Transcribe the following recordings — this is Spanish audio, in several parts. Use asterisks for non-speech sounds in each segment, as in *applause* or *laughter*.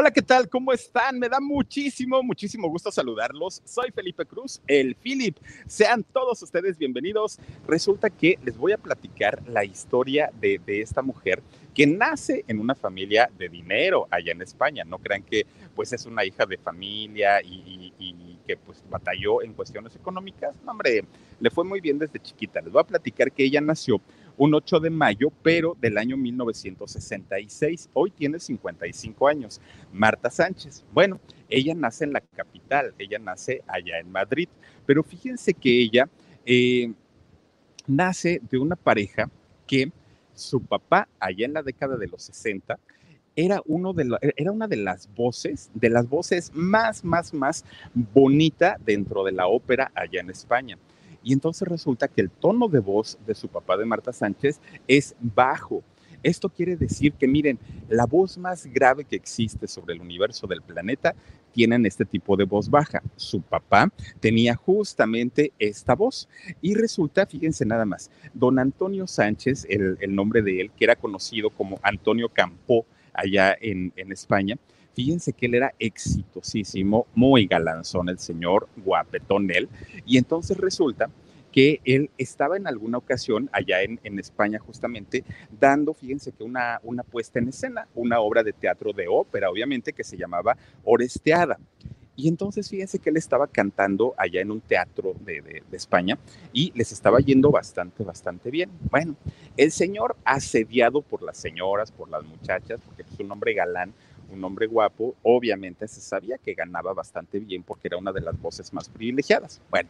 Hola, ¿qué tal? ¿Cómo están? Me da muchísimo, muchísimo gusto saludarlos. Soy Felipe Cruz, el Philip. Sean todos ustedes bienvenidos. Resulta que les voy a platicar la historia de, de, esta mujer que nace en una familia de dinero allá en España. No crean que pues es una hija de familia y, que pues batalló en cuestiones económicas. No, hombre, le fue muy bien desde chiquita. Les voy a platicar que ella nació un 8 de mayo, pero del año 1966. Hoy tiene 55 años. Marta Sánchez. Bueno, ella nace en la capital, ella nace allá en Madrid, pero fíjense que ella eh, nace de una pareja que su papá, allá en la década de los 60, era, uno de la, era una de las voces, de las voces más, más, más bonita dentro de la ópera allá en España. Y entonces resulta que el tono de voz de su papá de Marta Sánchez es bajo. Esto quiere decir que, miren, la voz más grave que existe sobre el universo del planeta tienen este tipo de voz baja. Su papá tenía justamente esta voz. Y resulta, fíjense nada más, don Antonio Sánchez, el, nombre de él, que era conocido como Antonio Campó allá en España, fíjense que él era exitosísimo, muy galanzón el señor, guapetón él, y entonces resulta que él estaba en alguna ocasión allá en, España justamente dando, fíjense que una, una puesta en escena, una obra de teatro de ópera, obviamente, que se llamaba Oresteada. Y entonces fíjense que él estaba cantando allá en un teatro de, de, España y les estaba yendo bastante, bastante bien. Bueno, el señor asediado por las señoras, por las muchachas, porque es un hombre galán, un hombre guapo, obviamente se sabía que ganaba bastante bien porque era una de las voces más privilegiadas. Bueno,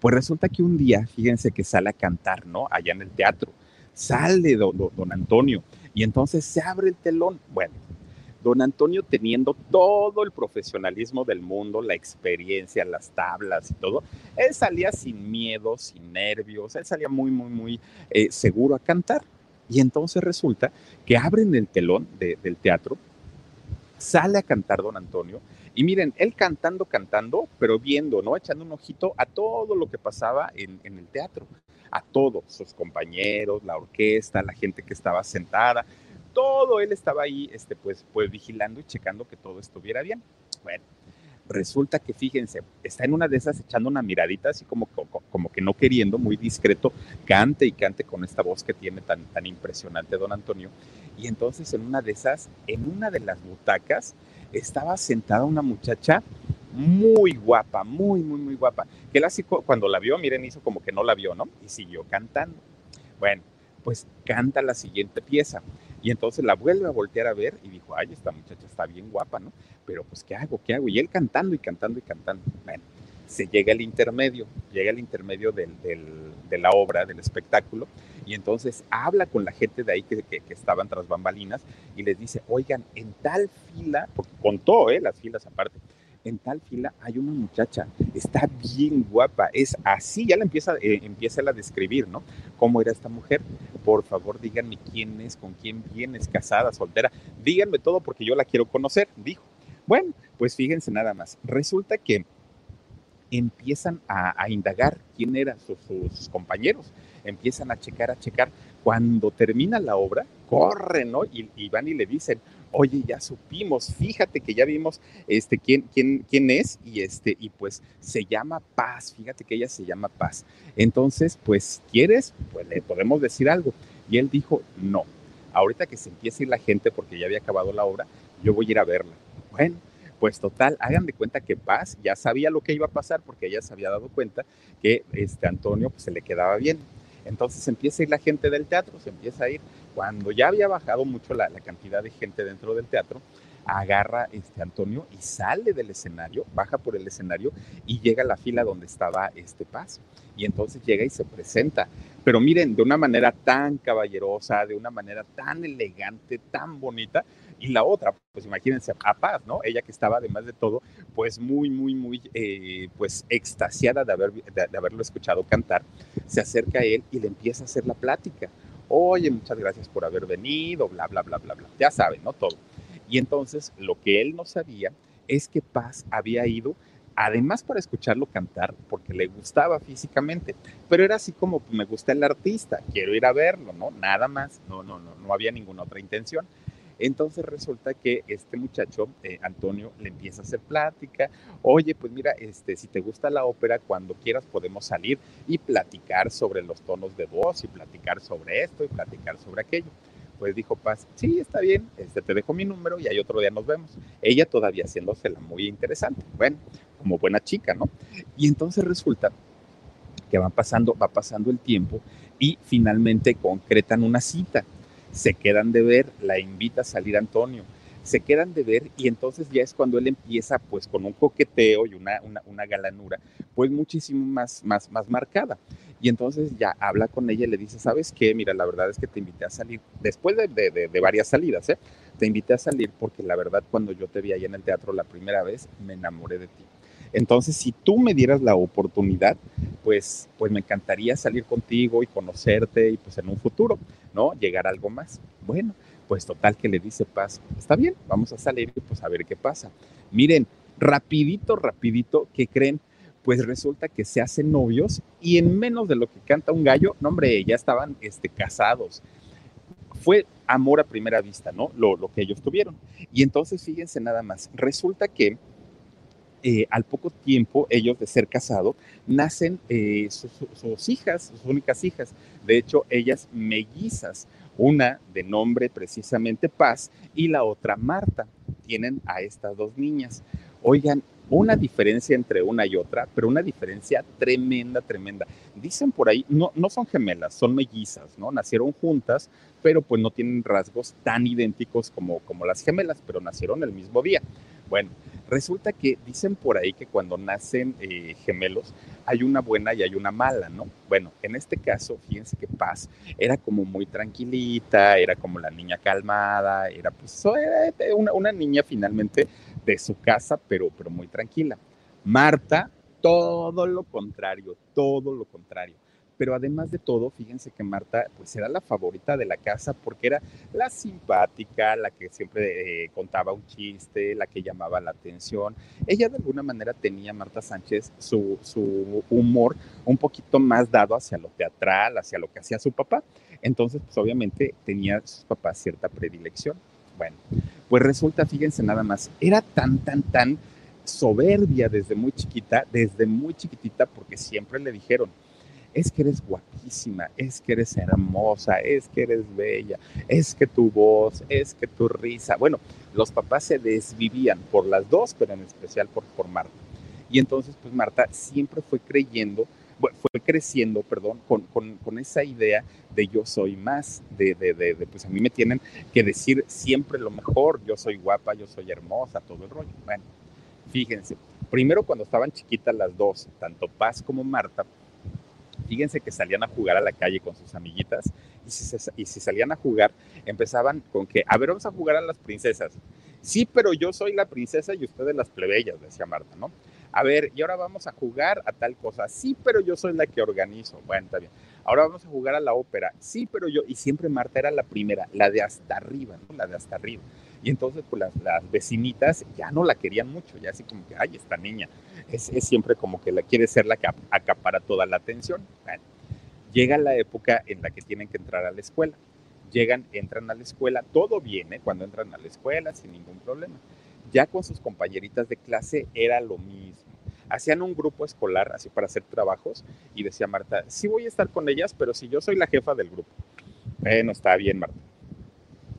pues resulta que un día, fíjense que sale a cantar, ¿no? Allá en el teatro. Sale don, don, Antonio y entonces se abre el telón. Bueno, don Antonio teniendo todo el profesionalismo del mundo, la experiencia, las tablas y todo, él salía sin miedo, sin nervios, él salía muy, muy, muy eh, seguro a cantar. Y entonces resulta que abren el telón de, del teatro sale a cantar don Antonio y miren, él cantando, cantando, pero viendo, ¿no? Echando un ojito a todo lo que pasaba en, en, el teatro, a todos, sus compañeros, la orquesta, la gente que estaba sentada, todo él estaba ahí, este, pues, pues vigilando y checando que todo estuviera bien. Bueno, resulta que fíjense, está en una de esas echando una miradita, así como, como, que no queriendo, muy discreto, cante y cante con esta voz que tiene tan, tan impresionante don Antonio. Y entonces en una de esas, en una de las butacas, estaba sentada una muchacha muy guapa, muy, muy, muy guapa. Que así cuando la vio, miren, hizo como que no la vio, ¿no? Y siguió cantando. Bueno, pues canta la siguiente pieza. Y entonces la vuelve a voltear a ver y dijo, ay, esta muchacha está bien guapa, ¿no? Pero pues, ¿qué hago? ¿Qué hago? Y él cantando y cantando y cantando. Bueno, se llega el intermedio, llega el intermedio de la obra, del espectáculo, y entonces habla con la gente de ahí que, que, que, estaban tras bambalinas y les dice, oigan, en tal fila, porque contó eh, las filas aparte, en tal fila hay una muchacha, está bien guapa, es así, ya la empieza, eh, empieza a describir, ¿no? ¿Cómo era esta mujer? Por favor, díganme quién es, con quién vienes, casada, soltera, díganme todo porque yo la quiero conocer, dijo. Bueno, pues fíjense nada más, resulta que empiezan a, indagar quién eran sus, sus, compañeros, empiezan a checar, a checar. Cuando termina la obra, corren, ¿no? Y, y, van y le dicen, oye, ya supimos, fíjate que ya vimos este, quién, quién, quién es y, este, y pues se llama Paz, fíjate que ella se llama Paz. Entonces, pues, ¿quieres? Pues le podemos decir algo. Y él dijo, no, ahorita que se empiece a ir la gente porque ya había acabado la obra, yo voy a ir a verla. Bueno, pues total, hagan de cuenta que Paz ya sabía lo que iba a pasar porque ella se había dado cuenta que este Antonio pues, se le quedaba bien. Entonces empieza a ir la gente del teatro, se empieza a ir cuando ya había bajado mucho la, cantidad de gente dentro del teatro, agarra este Antonio y sale del escenario, baja por el escenario y llega a la fila donde estaba este Paz. Y entonces llega y se presenta. Pero miren, de una manera tan caballerosa, de una manera tan elegante, tan bonita. Y la otra, pues imagínense, a Paz, ¿no? Ella que estaba además de todo, pues muy, muy, muy, eh, pues extasiada de, haber, de haberlo escuchado cantar, se acerca a él y le empieza a hacer la plática. Oye, muchas gracias por haber venido, bla, bla, bla, bla, bla. Ya saben, ¿no? Todo. Y entonces lo que él no sabía es que Paz había ido, además para escucharlo cantar, porque le gustaba físicamente, pero era así como me gusta el artista, quiero ir a verlo, ¿no? Nada más, no, no, no, no había ninguna otra intención. Entonces resulta que este muchacho, eh, Antonio, le empieza a hacer plática. Oye, pues mira, este, si te gusta la ópera, cuando quieras podemos salir y platicar sobre los tonos de voz y platicar sobre esto y platicar sobre aquello pues dijo Paz, sí, está bien, este, te dejo mi número y ahí otro día nos vemos. Ella todavía haciéndosela muy interesante, bueno, como buena chica, ¿no? Y entonces resulta que va pasando, va pasando el tiempo y finalmente concretan una cita. Se quedan de ver, la invita a salir Antonio se quedan de ver y entonces ya es cuando él empieza pues con un coqueteo y una, una, galanura pues muchísimo más, más, más marcada. Y entonces ya habla con ella y le dice, ¿sabes qué? Mira, la verdad es que te invité a salir, después de, de, de varias salidas, ¿eh? Te invité a salir porque la verdad cuando yo te vi ahí en el teatro la primera vez, me enamoré de ti. Entonces, si tú me dieras la oportunidad, pues, pues me encantaría salir contigo y conocerte y pues en un futuro, ¿no? Llegar a algo más. Bueno, pues total que le dice Paz, está bien, vamos a salir y pues a ver qué pasa. Miren, rapidito, rapidito, ¿qué creen? Pues resulta que se hacen novios y en menos de lo que canta un gallo, no hombre, ya estaban este, casados. Fue amor a primera vista, ¿no? Lo, lo que ellos tuvieron. Y entonces, fíjense nada más, resulta que eh, al poco tiempo, ellos de ser casados, nacen eh, sus, sus, hijas, sus únicas hijas. De hecho, ellas mellizas, una de nombre precisamente Paz y la otra Marta. Tienen a estas dos niñas. Oigan, una diferencia entre una y otra, pero una diferencia tremenda, tremenda. Dicen por ahí, no, no son gemelas, son mellizas, ¿no? Nacieron juntas, pero pues no tienen rasgos tan idénticos como, como las gemelas, pero nacieron el mismo día. Bueno, resulta que dicen por ahí que cuando nacen eh, gemelos hay una buena y hay una mala, ¿no? Bueno, en este caso, fíjense que Paz era como muy tranquilita, era como la niña calmada, era pues era una, una niña finalmente de su casa, pero, pero muy tranquila. Marta, todo lo contrario, todo lo contrario. Pero además de todo, fíjense que Marta pues era la favorita de la casa porque era la simpática, la que siempre eh, contaba un chiste, la que llamaba la atención. Ella de alguna manera tenía, Marta Sánchez, su, su humor un poquito más dado hacia lo teatral, hacia lo que hacía su papá. Entonces, pues obviamente tenía sus papás cierta predilección. Bueno, pues resulta, fíjense nada más, era tan, tan, tan soberbia desde muy chiquita, desde muy chiquitita, porque siempre le dijeron, es que eres guapísima, es que eres hermosa, es que eres bella, es que tu voz, es que tu risa. Bueno, los papás se desvivían por las dos, pero en especial por, por Marta. Y entonces, pues Marta siempre fue creyendo, fue creciendo, perdón, con, con, con esa idea de yo soy más, de, de, de, de, pues a mí me tienen que decir siempre lo mejor, yo soy guapa, yo soy hermosa, todo el rollo. Bueno, fíjense, primero cuando estaban chiquitas las dos, tanto Paz como Marta, fíjense que salían a jugar a la calle con sus amiguitas y si, salían a jugar, empezaban con que, a ver, vamos a jugar a las princesas. Sí, pero yo soy la princesa y ustedes las plebeyas, decía Marta, ¿no? A ver, y ahora vamos a jugar a tal cosa. Sí, pero yo soy la que organizo. Bueno, está bien. Ahora vamos a jugar a la ópera. Sí, pero yo, y siempre Marta era la primera, la de hasta arriba, ¿no? La de hasta arriba. Y entonces, pues las, vecinitas ya no la querían mucho, ya así como que, ay, esta niña, es, siempre como que la quiere ser la que acapara toda la atención. Llega la época en la que tienen que entrar a la escuela. Llegan, entran a la escuela, todo viene cuando entran a la escuela sin ningún problema. Ya con sus compañeritas de clase era lo mismo. Hacían un grupo escolar así para hacer trabajos y decía Marta, sí voy a estar con ellas, pero si yo soy la jefa del grupo. Bueno, está bien, Marta.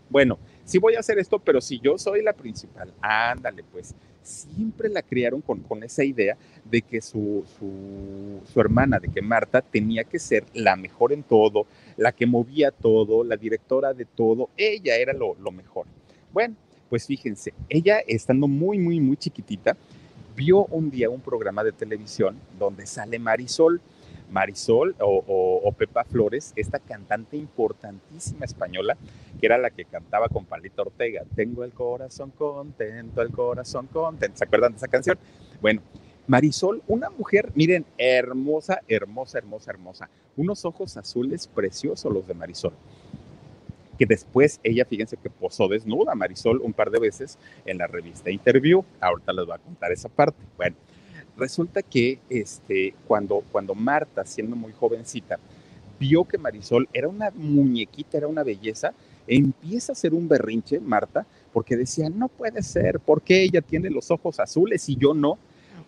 Bueno, sí voy a hacer esto, pero si yo soy la principal, ándale, pues siempre la criaron con, con esa idea de que su, su, su, hermana, de que Marta tenía que ser la mejor en todo, la que movía todo, la directora de todo, ella era lo, lo mejor. Bueno, pues fíjense, ella estando muy, muy, muy chiquitita, vio un día un programa de televisión donde sale Marisol. Marisol o, o, o, Pepa Flores, esta cantante importantísima española, que era la que cantaba con Palito Ortega, Tengo el corazón contento, el corazón contento, ¿se acuerdan de esa canción? Bueno, Marisol, una mujer, miren, hermosa, hermosa, hermosa, hermosa, unos ojos azules preciosos los de Marisol que después ella, fíjense que posó desnuda Marisol un par de veces en la revista Interview. Ahorita les voy a contar esa parte. Bueno, resulta que este, cuando, cuando Marta, siendo muy jovencita, vio que Marisol era una muñequita, era una belleza, empieza a hacer un berrinche, Marta, porque decía, no puede ser, porque ella tiene los ojos azules y yo no?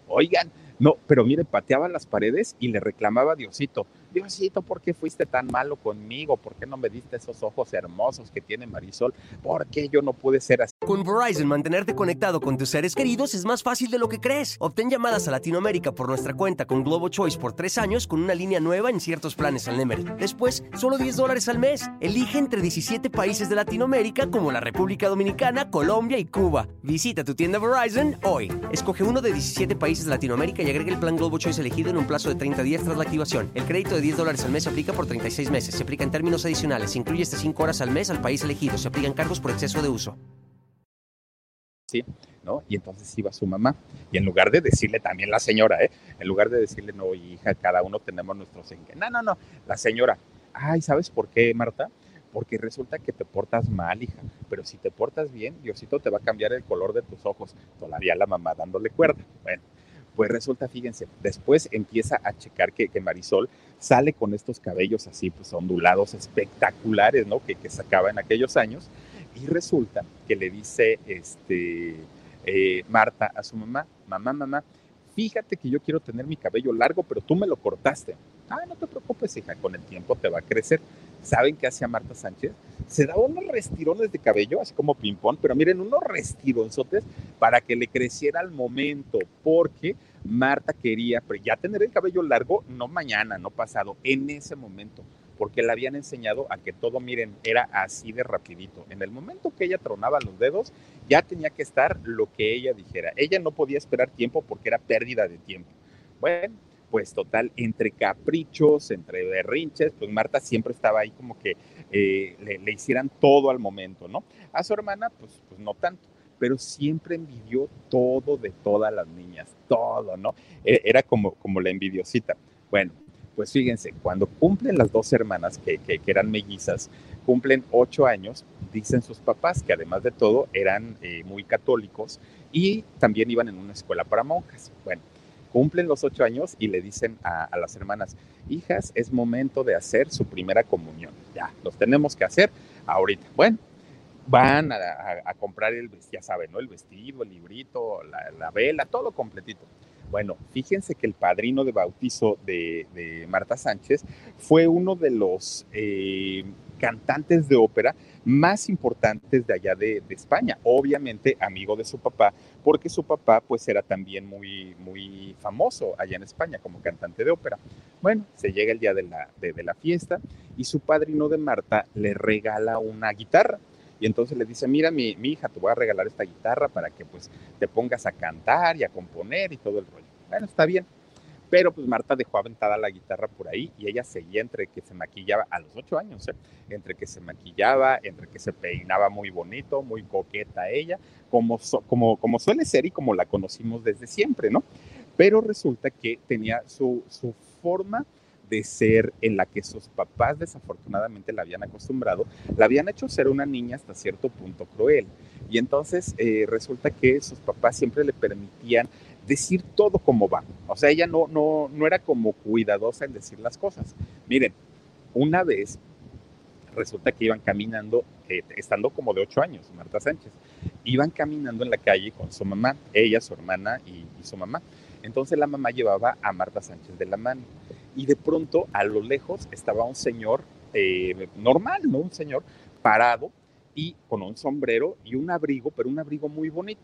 Oigan, no, pero mire, pateaba las paredes y le reclamaba Diosito, Diosito, ¿por qué fuiste tan malo conmigo? ¿Por qué no me diste esos ojos hermosos que tiene Marisol? ¿Por qué yo no pude ser así? Con Verizon, mantenerte conectado con tus seres queridos es más fácil de lo que crees. Obtén llamadas a Latinoamérica por nuestra cuenta con Globo Choice por tres años con una línea nueva en ciertos planes al Nemery. Después, solo 10 dólares al mes. Elige entre 17 países de Latinoamérica como la República Dominicana, Colombia y Cuba. Visita tu tienda Verizon hoy. Escoge uno de 17 países de Latinoamérica y agrega el plan Globo Choice elegido en un plazo de 30 días tras la activación. El crédito de 10 dólares al mes se aplica por 36 meses. Se aplica en términos adicionales. Incluye hasta 5 horas al mes al país elegido. Se aplican cargos por exceso de uso. Sí, ¿no? Y entonces iba su mamá. Y en lugar de decirle también la señora, ¿eh? En lugar de decirle, no, hija, cada uno tenemos nuestros. No, no, no. La señora, ay, ¿sabes por qué, Marta? Porque resulta que te portas mal, hija. Pero si te portas bien, Diosito te va a cambiar el color de tus ojos. Todavía la mamá dándole cuerda. Bueno, pues resulta, fíjense, después empieza a checar que, que, Marisol sale con estos cabellos así, pues ondulados, espectaculares, ¿no? Que, que sacaba en aquellos años. Y resulta que le dice este, eh, Marta a su mamá, mamá, mamá, fíjate que yo quiero tener mi cabello largo, pero tú me lo cortaste. Ah, no te preocupes, hija, con el tiempo te va a crecer. ¿Saben qué hacía Marta Sánchez? Se daba unos restirones de cabello, así como ping-pong, pero miren, unos restironzotes para que le creciera al momento, porque Marta quería ya tener el cabello largo, no mañana, no pasado, en ese momento, porque le habían enseñado a que todo, miren, era así de rapidito. En el momento que ella tronaba los dedos, ya tenía que estar lo que ella dijera. Ella no podía esperar tiempo porque era pérdida de tiempo. Bueno, pues total, entre caprichos, entre berrinches, pues Marta siempre estaba ahí como que eh, le, le, hicieran todo al momento, ¿no? A su hermana, pues, pues no tanto, pero siempre envidió todo de todas las niñas, todo, ¿no? Era como, como la envidiosita. Bueno, pues fíjense, cuando cumplen las dos hermanas, que, que, que eran mellizas, cumplen ocho años, dicen sus papás que además de todo eran eh, muy católicos y también iban en una escuela para monjas. Bueno, cumplen los ocho años y le dicen a, las hermanas, hijas, es momento de hacer su primera comunión. Ya, los tenemos que hacer ahorita. Bueno, van a, comprar el, ya saben, ¿no? El vestido, el librito, la, la, vela, todo completito. Bueno, fíjense que el padrino de bautizo de, de Marta Sánchez fue uno de los eh, cantantes de ópera más importantes de allá de, España, obviamente amigo de su papá, porque su papá pues era también muy, muy famoso allá en España como cantante de ópera. Bueno, se llega el día de la, de la fiesta y su padrino de Marta le regala una guitarra. Y entonces le dice, mira, mi, mi, hija, te voy a regalar esta guitarra para que pues te pongas a cantar y a componer y todo el rollo. Bueno, está bien. Pero pues Marta dejó aventada la guitarra por ahí y ella seguía entre que se maquillaba a los ocho años, ¿eh? entre que se maquillaba, entre que se peinaba muy bonito, muy coqueta ella, como, como, como suele ser y como la conocimos desde siempre, ¿no? Pero resulta que tenía su, su forma de ser en la que sus papás desafortunadamente la habían acostumbrado, la habían hecho ser una niña hasta cierto punto cruel. Y entonces eh, resulta que sus papás siempre le permitían decir todo como va. O sea, ella no, no, no era como cuidadosa en decir las cosas. Miren, una vez resulta que iban caminando, eh, estando como de ocho años, Marta Sánchez, iban caminando en la calle con su mamá, ella, su hermana y, su mamá. Entonces la mamá llevaba a Marta Sánchez de la mano y de pronto a lo lejos estaba un señor eh, normal, ¿no? Un señor parado y con un sombrero y un abrigo, pero un abrigo muy bonito.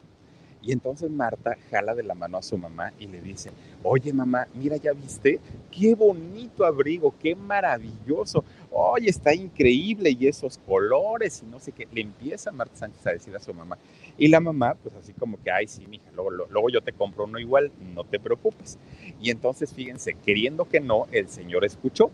Y entonces Marta jala de la mano a su mamá y le dice, oye mamá, mira, ya viste, qué bonito abrigo, qué maravilloso, oye, está increíble y esos colores y no sé qué. Le empieza Marta Sánchez a decir a su mamá. Y la mamá, pues así como que, ay, sí, mija, luego, luego yo te compro uno igual, no te preocupes. Y entonces, fíjense, queriendo que no, el señor escuchó.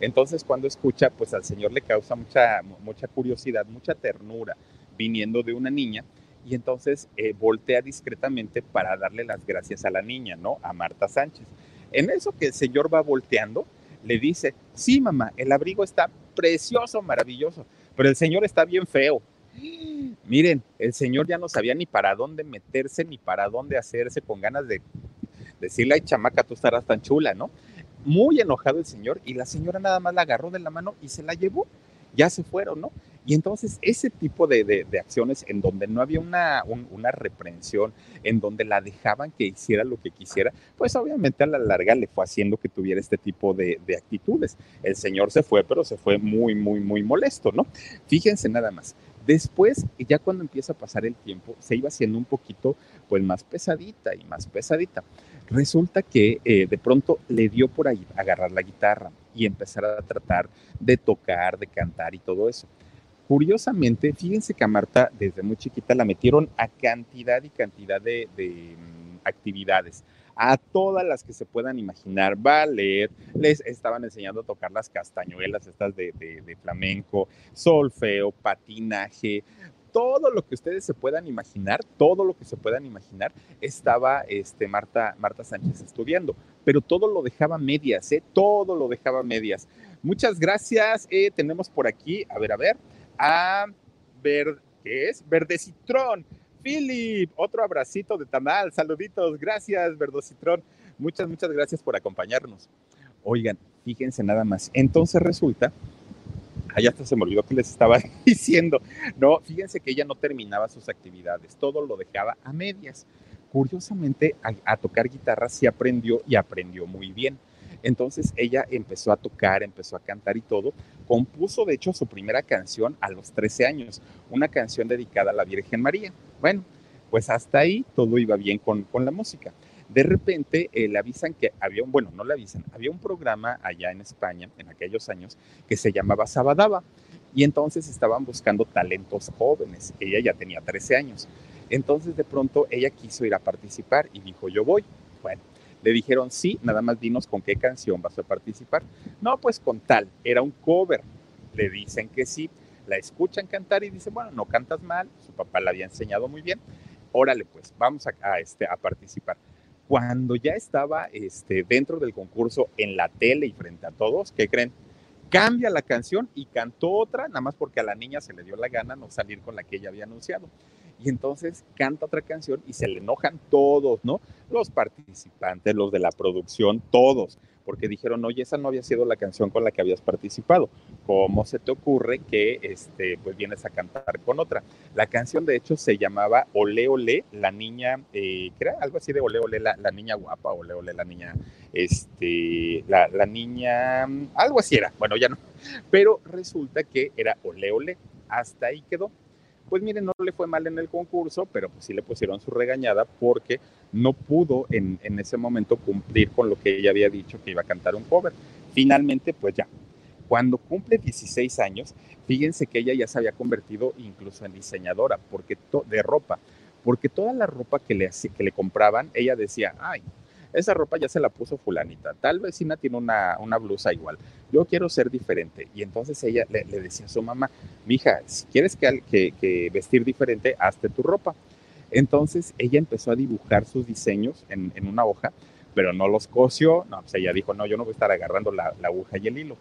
Entonces, cuando escucha, pues al señor le causa mucha, mucha curiosidad, mucha ternura, viniendo de una niña y entonces eh, voltea discretamente para darle las gracias a la niña, ¿no? A Marta Sánchez. En eso que el señor va volteando, le dice, sí, mamá, el abrigo está precioso, maravilloso, pero el señor está bien feo. Miren, el señor ya no sabía ni para dónde meterse, ni para dónde hacerse, con ganas de decirle, ay, chamaca, tú estarás tan chula, ¿no? Muy enojado el señor y la señora nada más la agarró de la mano y se la llevó. Ya se fueron, ¿no? Y entonces ese tipo de, acciones en donde no había una, una, reprensión, en donde la dejaban que hiciera lo que quisiera, pues obviamente a la larga le fue haciendo que tuviera este tipo de, actitudes. El señor se fue, pero se fue muy, muy, muy molesto, ¿no? Fíjense nada más. Después, ya cuando empieza a pasar el tiempo, se iba haciendo un poquito, pues más pesadita y más pesadita. Resulta que eh, de pronto le dio por ahí agarrar la guitarra y empezar a tratar de tocar, de cantar y todo eso. Curiosamente, fíjense que a Marta desde muy chiquita la metieron a cantidad y cantidad de, mm, actividades, a todas las que se puedan imaginar, ballet, les estaban enseñando a tocar las castañuelas estas de, flamenco, solfeo, patinaje, todo lo que ustedes se puedan imaginar, todo lo que se puedan imaginar, estaba este, Marta, Marta Sánchez estudiando, pero todo lo dejaba medias, ¿eh? todo lo dejaba medias. Muchas gracias. Eh, tenemos por aquí, a ver, a ver, a ver, ¿qué es? Verde Citrón. Philip, otro abracito de tamal, saluditos, gracias, Verdocitrón. Muchas, muchas gracias por acompañarnos. Oigan, fíjense nada más. Entonces resulta, allá hasta se me olvidó que les estaba *laughs* diciendo, no, fíjense que ella no terminaba sus actividades, todo lo dejaba a medias. Curiosamente, a, a tocar guitarra sí aprendió y aprendió muy bien. Entonces ella empezó a tocar, empezó a cantar y todo. Compuso, de hecho, su primera canción a los 13 años, una canción dedicada a la Virgen María. Bueno, pues hasta ahí todo iba bien con, la música. De repente eh, le avisan que había un, bueno, no le avisan, había un programa allá en España en aquellos años que se llamaba Sabadaba y entonces estaban buscando talentos jóvenes. Ella ya tenía 13 años. Entonces de pronto ella quiso ir a participar y dijo, yo voy. Bueno, le dijeron, sí, nada más dinos con qué canción vas a participar. No, pues con tal, era un cover. Le dicen que sí, la escuchan cantar y dicen, bueno, no cantas mal, su papá la había enseñado muy bien. Órale, pues, vamos a, este, a participar. Cuando ya estaba este, dentro del concurso en la tele y frente a todos, ¿qué creen? Cambia la canción y cantó otra, nada más porque a la niña se le dio la gana no salir con la que ella había anunciado y entonces canta otra canción y se le enojan todos, ¿no? Los participantes, los de la producción, todos, porque dijeron, oye, esa no había sido la canción con la que habías participado. ¿Cómo se te ocurre que este, pues vienes a cantar con otra? La canción, de hecho, se llamaba Ole Ole, la niña, eh, era algo así de Ole Ole, la, niña guapa, Ole Ole, la niña, este, la, la niña, algo así era, bueno, ya no, pero resulta que era Ole Ole, hasta ahí quedó pues miren, no le fue mal en el concurso, pero pues sí le pusieron su regañada porque no pudo en, ese momento cumplir con lo que ella había dicho que iba a cantar un cover. Finalmente, pues ya, cuando cumple 16 años, fíjense que ella ya se había convertido incluso en diseñadora porque de ropa, porque toda la ropa que le, que le compraban, ella decía, ay, esa ropa ya se la puso fulanita, tal vecina tiene una, una blusa igual, yo quiero ser diferente. Y entonces ella le, decía a su mamá, mija, si quieres que, que, vestir diferente, hazte tu ropa. Entonces ella empezó a dibujar sus diseños en, en, una hoja, pero no los cosió, no, pues ella dijo, no, yo no voy a estar agarrando la, aguja y el hilo.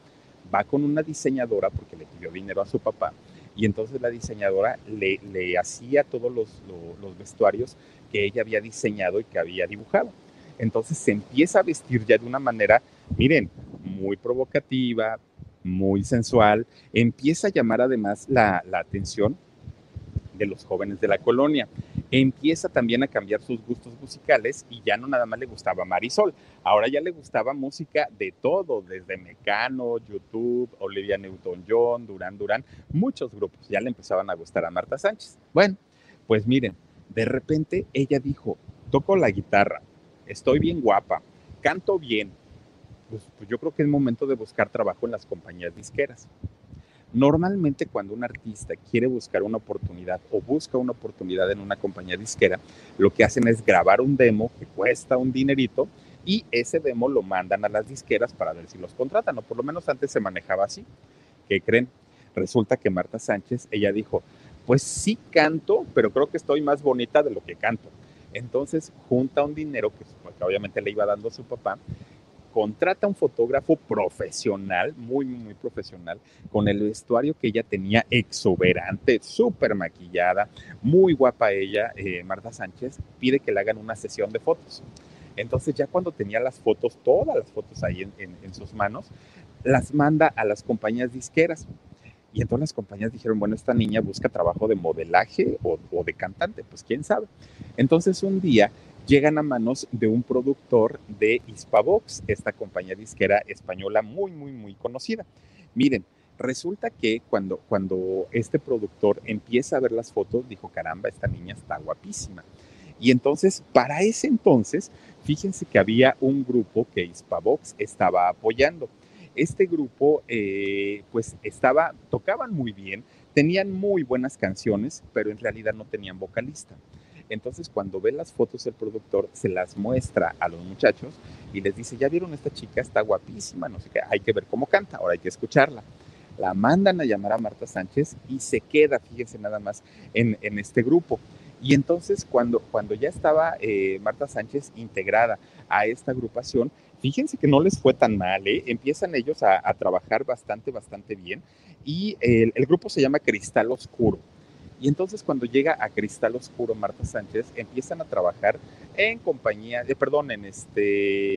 Va con una diseñadora porque le pidió dinero a su papá y entonces la diseñadora le, le hacía todos los, los, vestuarios que ella había diseñado y que había dibujado. Entonces se empieza a vestir ya de una manera, miren, muy provocativa, muy sensual, empieza a llamar además la, atención de los jóvenes de la colonia. empieza también a cambiar sus gustos musicales y ya no nada más le gustaba Marisol, ahora ya le gustaba música de todo, desde Mecano, YouTube, Olivia Newton-John, Durán Durán, muchos grupos, ya le empezaban a gustar a Marta Sánchez. Bueno, pues miren, de repente ella dijo, toco la guitarra, estoy bien guapa, canto bien, pues, pues yo creo que es momento de buscar trabajo en las compañías disqueras. Normalmente cuando un artista quiere buscar una oportunidad o busca una oportunidad en una compañía disquera, lo que hacen es grabar un demo que cuesta un dinerito y ese demo lo mandan a las disqueras para ver si los contratan, o por lo menos antes se manejaba así. ¿Qué creen? Resulta que Marta Sánchez, ella dijo, pues sí canto, pero creo que estoy más bonita de lo que canto. Entonces junta un dinero que, que obviamente le iba dando a su papá contrata un fotógrafo profesional, muy, muy profesional, con el vestuario que ella tenía exuberante, súper maquillada, muy guapa ella, eh, Marta Sánchez, pide que le hagan una sesión de fotos. Entonces ya cuando tenía las fotos, todas las fotos ahí en, sus manos, las manda a las compañías disqueras. Y entonces las compañías dijeron, bueno, esta niña busca trabajo de modelaje o, de cantante, pues quién sabe. Entonces un día llegan a manos de un productor de Hispavox, esta compañía disquera española muy, muy, muy conocida. Miren, resulta que cuando, cuando este productor empieza a ver las fotos, dijo, caramba, esta niña está guapísima. Y entonces, para ese entonces, fíjense que había un grupo que Hispavox estaba apoyando. Este grupo, eh, pues, estaba, tocaban muy bien, tenían muy buenas canciones, pero en realidad no tenían vocalista. Entonces, cuando ve las fotos el productor, se las muestra a los muchachos y les dice, ya vieron esta chica, está guapísima, no sé qué, hay que ver cómo canta, ahora hay que escucharla. La mandan a llamar a Marta Sánchez y se queda, fíjense nada más, en, este grupo. Y entonces cuando, cuando ya estaba eh, Marta Sánchez integrada a esta agrupación, fíjense que no les fue tan mal, ¿eh? empiezan ellos a, trabajar bastante, bastante bien. Y el, grupo se llama Cristal Oscuro. Y entonces cuando llega a Cristal Oscuro Marta Sánchez, empiezan a trabajar en compañía, eh, perdón, en este...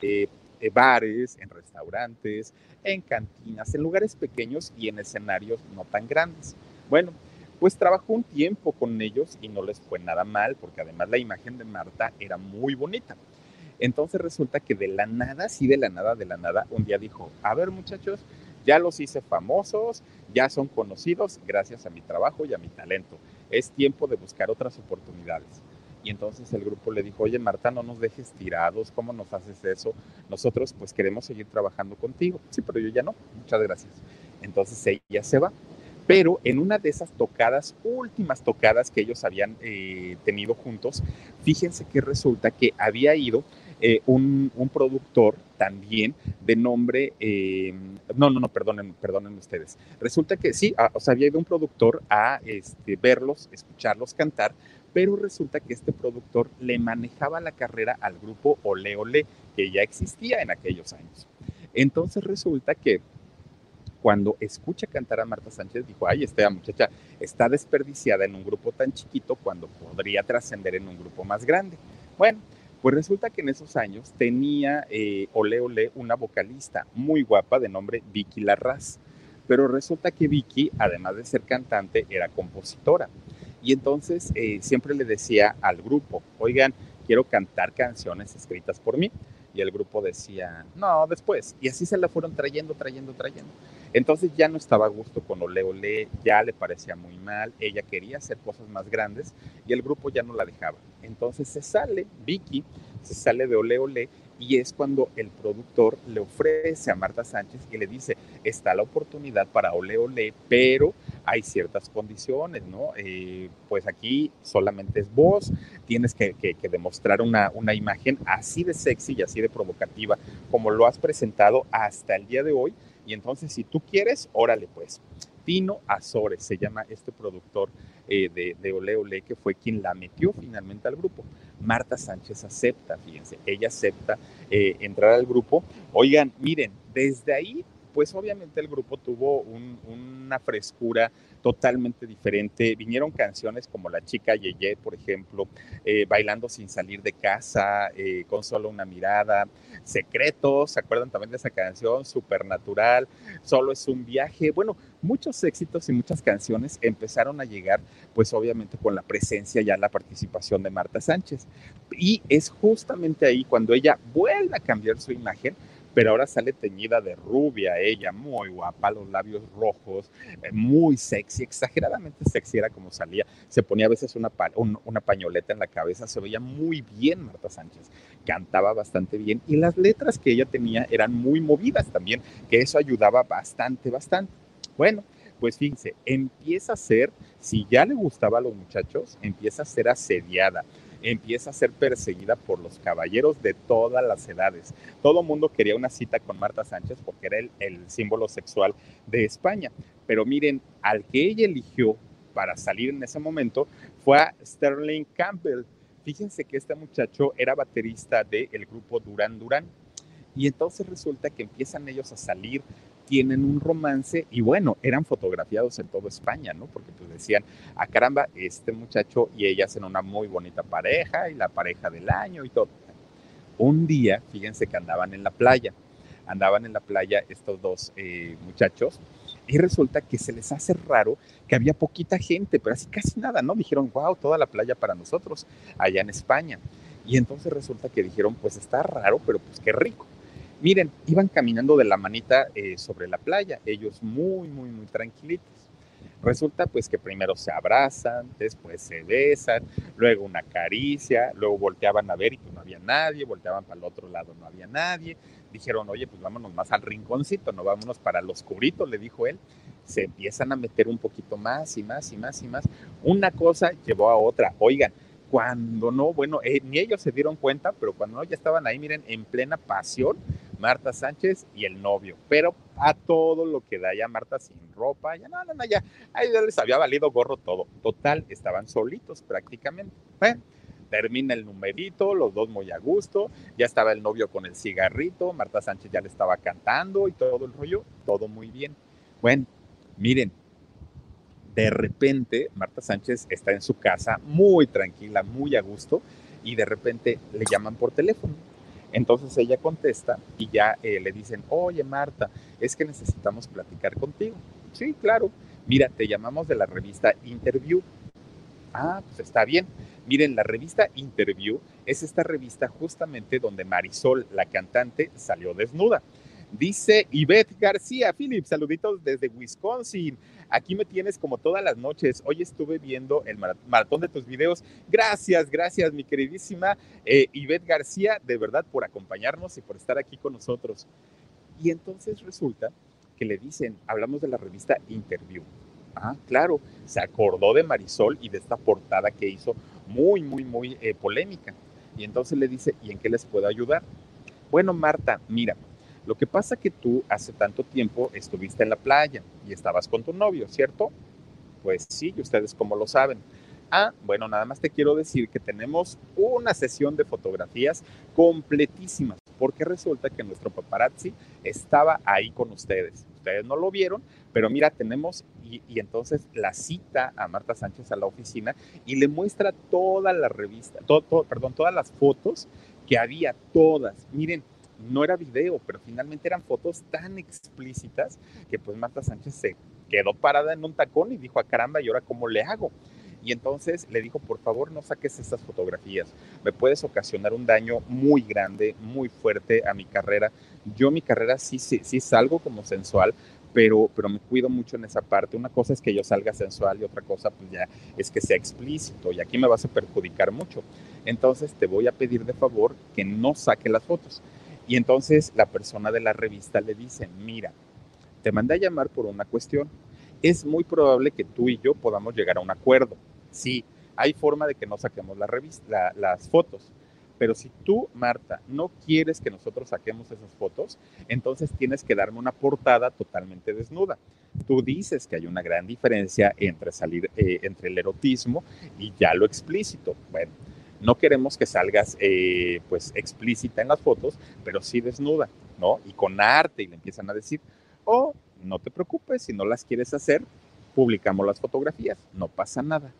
Eh, eh, bares, en restaurantes, en cantinas, en lugares pequeños y en escenarios no tan grandes. Bueno, pues trabajó un tiempo con ellos y no les fue nada mal, porque además la imagen de Marta era muy bonita. Entonces resulta que de la nada, sí de la nada, de la nada, un día dijo, a ver muchachos, ya los hice famosos, ya son conocidos gracias a mi trabajo y a mi talento. Es tiempo de buscar otras oportunidades. Y entonces el grupo le dijo, oye Marta, no nos dejes tirados, ¿cómo nos haces eso? Nosotros pues queremos seguir trabajando contigo. Sí, pero yo ya no, muchas gracias. Entonces ella se va. Pero en una de esas tocadas, últimas tocadas que ellos habían eh, tenido juntos, fíjense que resulta que había ido eh, un, productor también de nombre, eh, no, no, no, perdonen, perdonen ustedes. Resulta que sí, o sea, había ido un productor a este, verlos, escucharlos cantar, pero resulta que este productor le manejaba la carrera al grupo Ole Ole, que ya existía en aquellos años. Entonces resulta que cuando escucha cantar a Marta Sánchez, dijo, ay, esta muchacha está desperdiciada en un grupo tan chiquito cuando podría trascender en un grupo más grande. Bueno, pues resulta que en esos años tenía eh, Ole Ole una vocalista muy guapa de nombre Vicky Larraz, pero resulta que Vicky, además de ser cantante, era compositora. Y entonces eh, siempre le decía al grupo, oigan, quiero cantar canciones escritas por mí. Y el grupo decía, no, después. Y así se la fueron trayendo, trayendo, trayendo. Entonces ya no estaba a gusto con Ole Ole, ya le parecía muy mal, ella quería hacer cosas más grandes y el grupo ya no la dejaba. Entonces se sale, Vicky, se sale de Ole Ole y es cuando el productor le ofrece a Marta Sánchez y le dice, está la oportunidad para Ole Ole, pero hay ciertas condiciones, ¿no? Eh, pues aquí solamente es voz, tienes que, demostrar una, una imagen así de sexy y así de provocativa como lo has presentado hasta el día de hoy. Y entonces, si tú quieres, órale pues. Tino Azores se llama este productor eh, de, de Ole Ole, que fue quien la metió finalmente al grupo. Marta Sánchez acepta, fíjense, ella acepta eh, entrar al grupo. Oigan, miren, desde ahí pues obviamente el grupo tuvo una frescura totalmente diferente. Vinieron canciones como La chica Yeye, por ejemplo, eh, Bailando sin salir de casa, eh, con solo una mirada, Secretos, ¿se acuerdan también de esa canción? Supernatural, Solo es un viaje. Bueno, muchos éxitos y muchas canciones empezaron a llegar, pues obviamente con la presencia ya la participación de Marta Sánchez. Y es justamente ahí cuando ella vuelve a cambiar su imagen pero ahora sale teñida de rubia ella, muy guapa, los labios rojos, eh, muy sexy, exageradamente sexy era como salía. Se ponía a veces una, una pañoleta en la cabeza, se veía muy bien Marta Sánchez, cantaba bastante bien y las letras que ella tenía eran muy movidas también, que eso ayudaba bastante, bastante. Bueno, pues fíjense, empieza a ser, si ya le gustaba a los muchachos, empieza a ser asediada empieza a ser perseguida por los caballeros de todas las edades. Todo mundo quería una cita con Marta Sánchez porque era el, el símbolo sexual de España. Pero miren, al que ella eligió para salir en ese momento fue a Sterling Campbell. Fíjense que este muchacho era baterista del grupo Duran Duran. Y entonces resulta que empiezan ellos a salir tienen un romance y bueno, eran fotografiados en toda España, ¿no? Porque pues decían, a ah, caramba, este muchacho y ella hacen una muy bonita pareja y la pareja del año y todo. Un día, fíjense que andaban en la playa, andaban en la playa estos dos eh, muchachos y resulta que se les hace raro que había poquita gente, pero así casi nada, ¿no? Dijeron, wow, toda la playa para nosotros, allá en España. Y entonces resulta que dijeron, pues está raro, pero pues qué rico. Miren, iban caminando de la manita eh, sobre la playa, ellos muy, muy, muy tranquilitos. Resulta pues que primero se abrazan, después se besan, luego una caricia, luego volteaban a ver y pues no había nadie, volteaban para el otro lado, no había nadie. Dijeron, oye, pues vámonos más al rinconcito, no vámonos para el oscurito, le dijo él. Se empiezan a meter un poquito más y más y más y más. Una cosa llevó a otra. Oigan, cuando no, bueno, eh, ni ellos se dieron cuenta, pero cuando no, ya estaban ahí, miren, en plena pasión, Marta Sánchez y el novio, pero a todo lo que da ya Marta sin ropa, ya no, no, no, ya, ahí ya les había valido gorro todo. Total, estaban solitos prácticamente. Termina el numerito, los dos muy a gusto, ya estaba el novio con el cigarrito, Marta Sánchez ya le estaba cantando y todo el rollo, todo muy bien. Bueno, miren, de repente Marta Sánchez está en su casa muy tranquila, muy a gusto, y de repente le llaman por teléfono entonces ella contesta y ya eh, le dicen, oye Marta, es que necesitamos platicar contigo. Sí, claro. Mira, te llamamos de la revista Interview. Ah, pues está bien. Miren, la revista Interview es esta revista justamente donde Marisol, la cantante, salió desnuda. Dice Ivette García, Philip, saluditos desde Wisconsin. Aquí me tienes como todas las noches. Hoy estuve viendo el maratón de tus videos. Gracias, gracias, mi queridísima eh, García, de verdad, por acompañarnos y por estar aquí con nosotros. Y entonces resulta que le dicen, hablamos de la revista Interview. Ah, claro, se acordó de Marisol y de esta portada que hizo muy, muy, muy eh, polémica. Y entonces le dice, ¿y en qué les puedo ayudar? Bueno, Marta, mira, lo que pasa que tú hace tanto tiempo estuviste en la playa y estabas con tu novio, ¿cierto? Pues sí, y ustedes como lo saben. Ah, bueno, nada más te quiero decir que tenemos una sesión de fotografías completísimas, porque resulta que nuestro paparazzi estaba ahí con ustedes. Ustedes no lo vieron, pero mira, tenemos, y, entonces la cita a Marta Sánchez a la oficina y le muestra toda la revista, todo, perdón, todas las fotos que había, todas. Miren, no era video, pero finalmente eran fotos tan explícitas que pues Marta Sánchez se quedó parada en un tacón y dijo, a ah, caramba, ¿y ahora cómo le hago? Y entonces le dijo, por favor, no saques estas fotografías. Me puedes ocasionar un daño muy grande, muy fuerte a mi carrera. Yo mi carrera sí, sí, sí salgo como sensual, pero, pero me cuido mucho en esa parte. Una cosa es que yo salga sensual y otra cosa pues ya es que sea explícito y aquí me vas a perjudicar mucho. Entonces te voy a pedir de favor que no saque las fotos. Y entonces la persona de la revista le dice, mira, te mandé a llamar por una cuestión. Es muy probable que tú y yo podamos llegar a un acuerdo. Sí, hay forma de que no saquemos la revista, las fotos, Pero si tú, Marta, no quieres que nosotros saquemos esas fotos, entonces tienes que darme una portada totalmente desnuda. Tú dices que hay una gran diferencia entre salir, eh, entre el erotismo y ya lo explícito. Bueno, no queremos que salgas eh, pues explícita en las fotos, pero sí desnuda, ¿no? Y con arte y le empiezan a decir, oh, no te preocupes, si no las quieres hacer, publicamos las fotografías, no pasa nada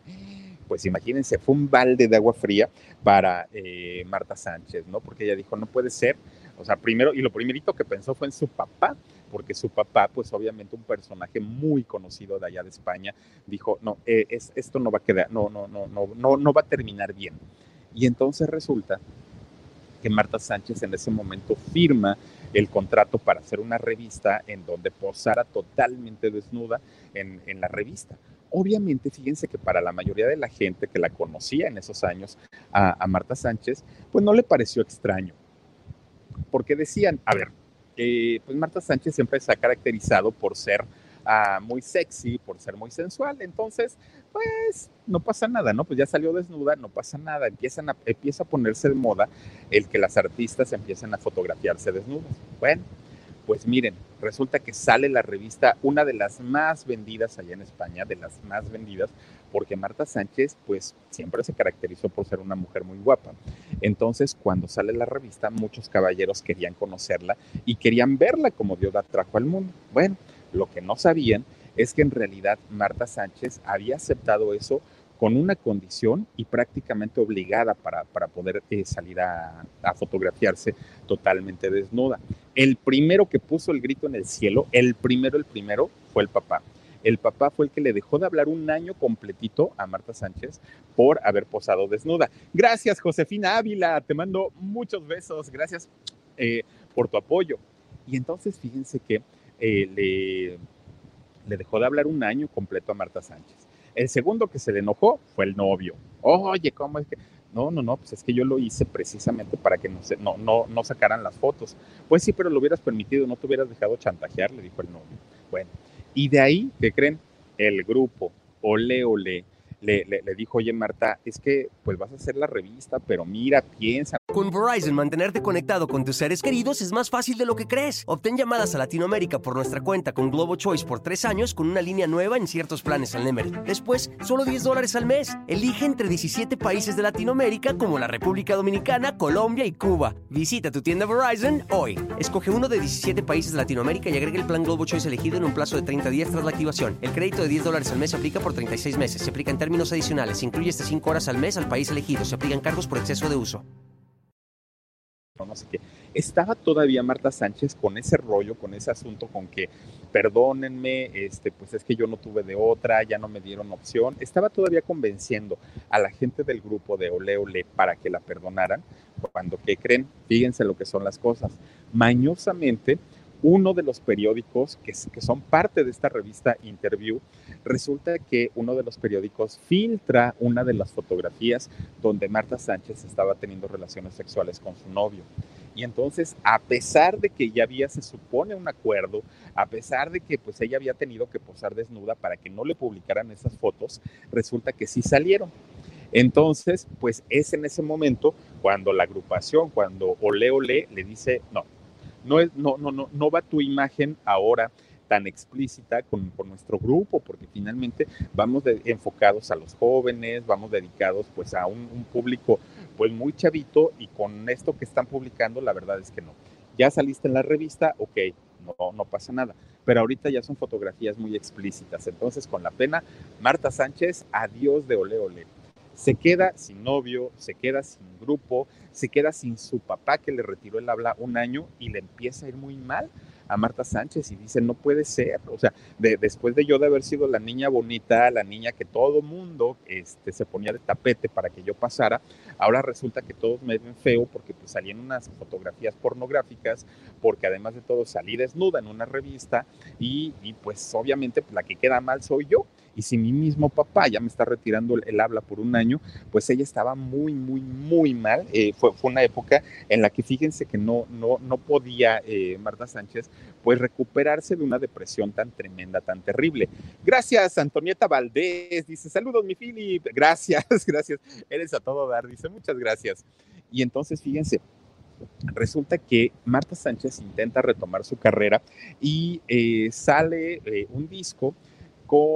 pues imagínense, fue un balde de agua fría para eh, Marta Sánchez, ¿no? Porque ella dijo, no puede ser, o sea, primero, y lo primerito que pensó fue en su papá, porque su papá, pues obviamente un personaje muy conocido de allá de España, dijo, no, eh, es, esto no va a quedar, no, no, no, no, no, no va a terminar bien. Y entonces resulta que Marta Sánchez en ese momento firma el contrato para hacer una revista en donde posara totalmente desnuda en, en la revista. Obviamente, fíjense que para la mayoría de la gente que la conocía en esos años a, Marta Sánchez, pues no le pareció extraño, porque decían, a ver, eh, pues Marta Sánchez siempre se ha caracterizado por ser muy sexy, por ser muy sensual, entonces, pues no pasa nada, ¿no? Pues ya salió desnuda, no pasa nada, empiezan a, empieza a ponerse de moda el que las artistas empiecen a fotografiarse desnudas. Bueno, pues miren, resulta que sale la revista, una de las más vendidas allá en España, de las más vendidas, porque Marta Sánchez, pues siempre se caracterizó por ser una mujer muy guapa. Entonces, cuando sale la revista, muchos caballeros querían conocerla y querían verla como Dios la trajo al mundo. Bueno, lo que no sabían es que en realidad Marta Sánchez había aceptado eso con una condición y prácticamente obligada para, poder eh, salir a, fotografiarse totalmente desnuda. El primero que puso el grito en el cielo, el primero, el primero, fue el papá. El papá fue el que le dejó de hablar un año completito a Marta Sánchez por haber posado desnuda. Gracias, Josefina Ávila, te mando muchos besos, gracias eh, por tu apoyo. Y entonces fíjense que eh, le, dejó de hablar un año completo a Marta Sánchez. El segundo que se le enojó fue el novio. Oye, ¿cómo es que? No, no, no, pues es que yo lo hice precisamente para que no, se, no, no, no sacaran las fotos. Pues sí, pero lo hubieras permitido, no te hubieras dejado chantajear, le dijo el novio. Bueno, y de ahí, ¿qué creen? El grupo, ole, ole, le, dijo, oye Marta, es que pues vas a hacer la revista, pero mira, piensa. Con Verizon, mantenerte conectado con tus seres queridos es más fácil de lo que crees. Obtén llamadas a Latinoamérica por nuestra cuenta con Globo Choice por tres años con una línea nueva en ciertos planes al Nemery. Después, solo 10 dólares al mes. Elige entre 17 países de Latinoamérica como la República Dominicana, Colombia y Cuba. Visita tu tienda Verizon hoy. Escoge uno de 17 países de Latinoamérica y agrega el plan Globo Choice elegido en un plazo de 30 días tras la activación. El crédito de 10 dólares al mes se aplica por 36 meses. Se aplica en términos adicionales. Se incluye hasta 5 horas al mes al país elegido. Se aplican cargos por exceso de uso no sé qué. Estaba todavía Marta Sánchez con ese rollo, con ese asunto, con que perdónenme, este, pues es que yo no tuve de otra, ya no me dieron opción. Estaba todavía convenciendo a la gente del grupo de Ole Ole para que la perdonaran, cuando, ¿qué creen? Fíjense lo que son las cosas. Mañosamente, uno de los periódicos que, son parte de esta revista Interview, resulta que uno de los periódicos filtra una de las fotografías donde Marta Sánchez estaba teniendo relaciones sexuales con su novio. Y entonces, a pesar de que ya había, se supone, un acuerdo, a pesar de que pues ella había tenido que posar desnuda para que no le publicaran esas fotos, resulta que sí salieron. Entonces, pues es en ese momento cuando la agrupación, cuando Ole Ole le dice, no, no, es, no, no, no, no va tu imagen ahora tan explícita con, nuestro grupo, porque finalmente vamos enfocados a los jóvenes, vamos dedicados pues a un, público pues muy chavito y con esto que están publicando la verdad es que no. Ya saliste en la revista, ok, no, no pasa nada, pero ahorita ya son fotografías muy explícitas, entonces con la pena, Marta Sánchez, adiós de ole ole se queda sin novio, se queda sin grupo, se queda sin su papá que le retiró el habla un año y le empieza a ir muy mal a Marta Sánchez y dice, no puede ser, o sea, después de yo de haber sido la niña bonita, la niña que todo mundo este, se ponía de tapete para que yo pasara, ahora resulta que todos me ven feo porque pues, salí en unas fotografías pornográficas, porque además de todo salí desnuda en una revista y, y pues obviamente pues, la que queda mal soy yo. Y si mi mismo papá ya me está retirando el, habla por un año, pues ella estaba muy, muy, muy mal. Eh, fue, fue, una época en la que fíjense que no, no, no podía eh, Marta Sánchez pues recuperarse de una depresión tan tremenda, tan terrible. Gracias, Antonieta Valdés, dice, saludos, mi Philip. Gracias, *laughs* gracias. Eres a todo dar, dice, muchas gracias. Y entonces, fíjense, resulta que Marta Sánchez intenta retomar su carrera y eh, sale eh, un disco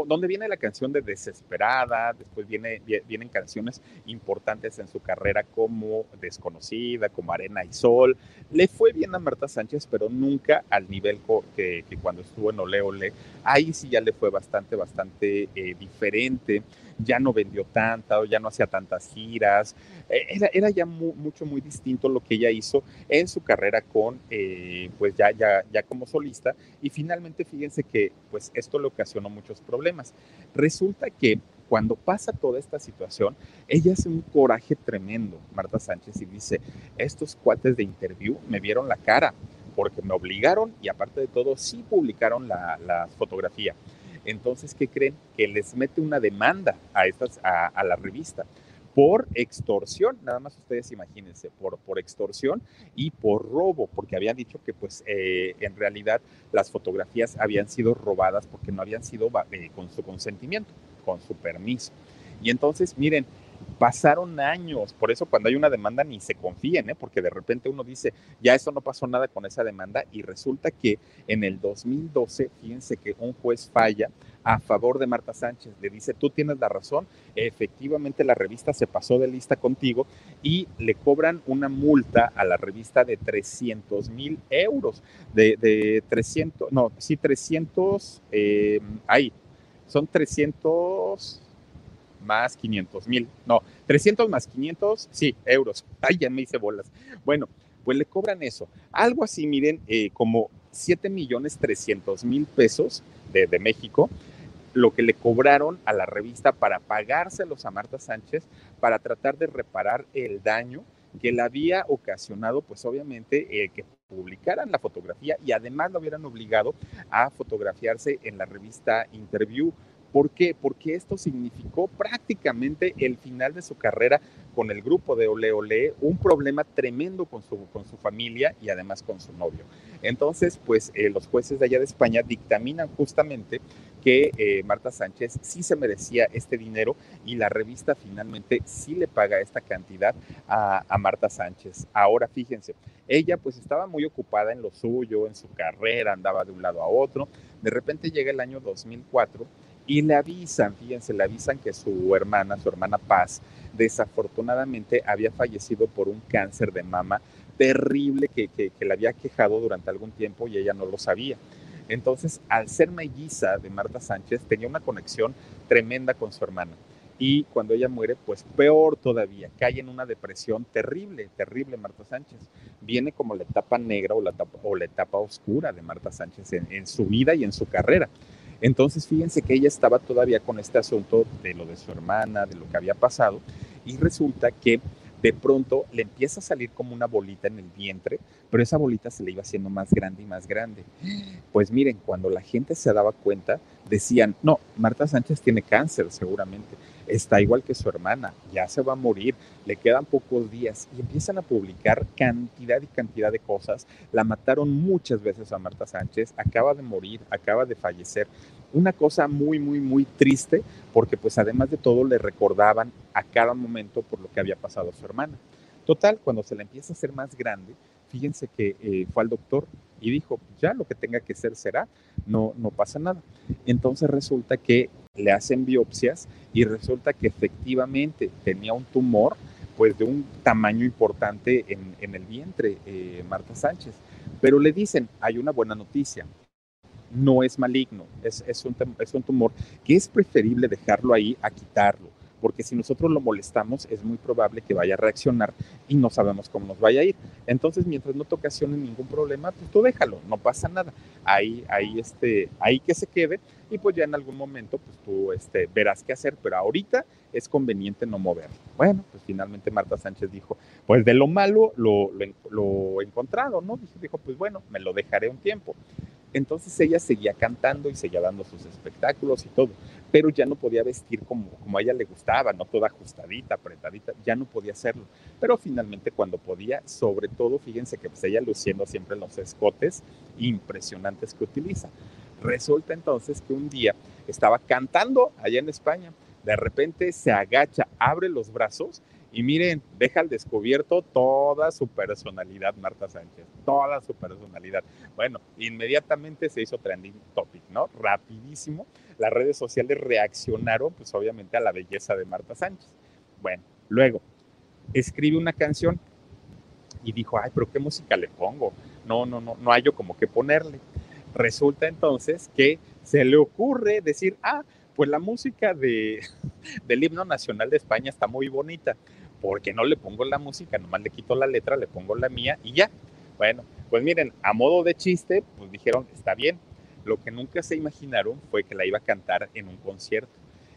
donde viene la canción de Desesperada, después viene, vienen canciones importantes en su carrera como Desconocida, como Arena y Sol. Le fue bien a Marta Sánchez, pero nunca al nivel que, cuando estuvo en Ole Ole. Ahí sí ya le fue bastante, bastante eh, diferente ya no vendió tanta, ya no hacía tantas giras. Eh, era, era ya mucho, muy distinto lo que ella hizo en su carrera con, eh, pues ya, ya, ya como solista. Y finalmente, fíjense que, pues esto le ocasionó muchos problemas. Resulta que cuando pasa toda esta situación, ella hace un coraje tremendo, Marta Sánchez, y dice, estos cuates de interview me vieron la cara porque me obligaron y aparte de todo sí publicaron la, la fotografía. Entonces, ¿qué creen? Que les mete una demanda a, estas, a, la revista por extorsión, nada más ustedes imagínense, por, por extorsión y por robo, porque habían dicho que pues eh, en realidad las fotografías habían sido robadas porque no habían sido eh, con su consentimiento, con su permiso. Y entonces, miren, Pasaron años, por eso cuando hay una demanda ni se confíen, ¿eh? porque de repente uno dice, ya eso no pasó nada con esa demanda y resulta que en el 2012, fíjense que un juez falla a favor de Marta Sánchez, le dice, tú tienes la razón, efectivamente la revista se pasó de lista contigo y le cobran una multa a la revista de 300 mil euros, de, de, 300, no, sí, 300, eh, ahí, son 300 más 500 mil, no, 300 más 500, sí, euros. Ay, ya me hice bolas. Bueno, pues le cobran eso. Algo así, miren, eh, como 7 millones 300 mil pesos de, México, lo que le cobraron a la revista para pagárselos a Marta Sánchez para tratar de reparar el daño que le había ocasionado, pues obviamente, eh, que publicaran la fotografía y además lo hubieran obligado a fotografiarse en la revista Interview. ¿Por qué? Porque esto significó prácticamente el final de su carrera con el grupo de Ole Ole, un problema tremendo con su, con su familia y además con su novio. Entonces, pues eh, los jueces de allá de España dictaminan justamente que eh, Marta Sánchez sí se merecía este dinero y la revista finalmente sí le paga esta cantidad a, a, Marta Sánchez. Ahora fíjense, ella pues estaba muy ocupada en lo suyo, en su carrera, andaba de un lado a otro. De repente llega el año 2004 y le avisan, fíjense, le avisan que su hermana, su hermana Paz, desafortunadamente había fallecido por un cáncer de mama terrible que, que, que le había quejado durante algún tiempo y ella no lo sabía. Entonces, al ser melliza de Marta Sánchez, tenía una conexión tremenda con su hermana. Y cuando ella muere, pues peor todavía, cae en una depresión terrible, terrible Marta Sánchez. Viene como la etapa negra o la etapa, la oscura de Marta Sánchez en su vida y en su carrera. Entonces, fíjense que ella estaba todavía con este asunto de lo de su hermana, de lo que había pasado, y resulta que de pronto le empieza a salir como una bolita en el vientre, pero esa bolita se le iba haciendo más grande y más grande. Pues miren, cuando la gente se daba cuenta, decían, no, Marta Sánchez tiene cáncer seguramente, está igual que su hermana, ya se va a morir, le quedan pocos días y empiezan a publicar cantidad y cantidad de cosas. La mataron muchas veces a Marta Sánchez, acaba de morir, acaba de fallecer. Una cosa muy, muy, muy triste porque pues además de todo le recordaban a cada momento por lo que había pasado a su hermana. Total, cuando se la empieza a hacer más grande, fíjense que eh, fue al doctor y dijo, ya lo que tenga que ser será, no, no pasa nada. Entonces resulta que le hacen biopsias y resulta que efectivamente tenía un tumor pues de un tamaño importante en, el vientre, eh, Marta Sánchez. Pero le dicen, hay una buena noticia, no es maligno, es un tumor que es preferible dejarlo ahí a quitarlo porque si nosotros lo molestamos es muy probable que vaya a reaccionar y no sabemos cómo nos vaya a ir. Entonces, mientras no te ocasione ningún problema, pues tú déjalo, no pasa nada. Ahí, ahí, este, ahí que se quede y pues ya en algún momento pues tú este, verás qué hacer, pero ahorita es conveniente no moverlo. Bueno, pues finalmente Marta Sánchez dijo, pues de lo malo lo, lo, lo encontrado, ¿no? Dijo, pues bueno, me lo dejaré un tiempo. Entonces ella seguía cantando y seguía dando sus espectáculos y todo, pero ya no podía vestir como, como a ella le gustaba, no toda ajustadita, apretadita, ya no podía hacerlo. Pero finalmente cuando podía, sobre todo, fíjense que pues ella luciendo siempre los escotes impresionantes que utiliza. Resulta entonces que un día estaba cantando allá en España, de repente se agacha, abre los brazos y miren, deja al descubierto toda su personalidad, Marta Sánchez, toda su personalidad. Bueno, inmediatamente se hizo trending topic, ¿no? Rapidísimo, las redes sociales reaccionaron, pues obviamente, a la belleza de Marta Sánchez. Bueno, luego, escribe una canción y dijo, ay, pero ¿qué música le pongo? No, no, no, no hay yo como que ponerle. Resulta entonces que se le ocurre decir, ah, pues la música de, *laughs* del himno nacional de España está muy bonita porque no le pongo la música, nomás le quito la letra, le pongo la mía y ya. Bueno, pues miren, a modo de chiste, pues dijeron, está bien. Lo que nunca se imaginaron fue que la iba a cantar en un concierto.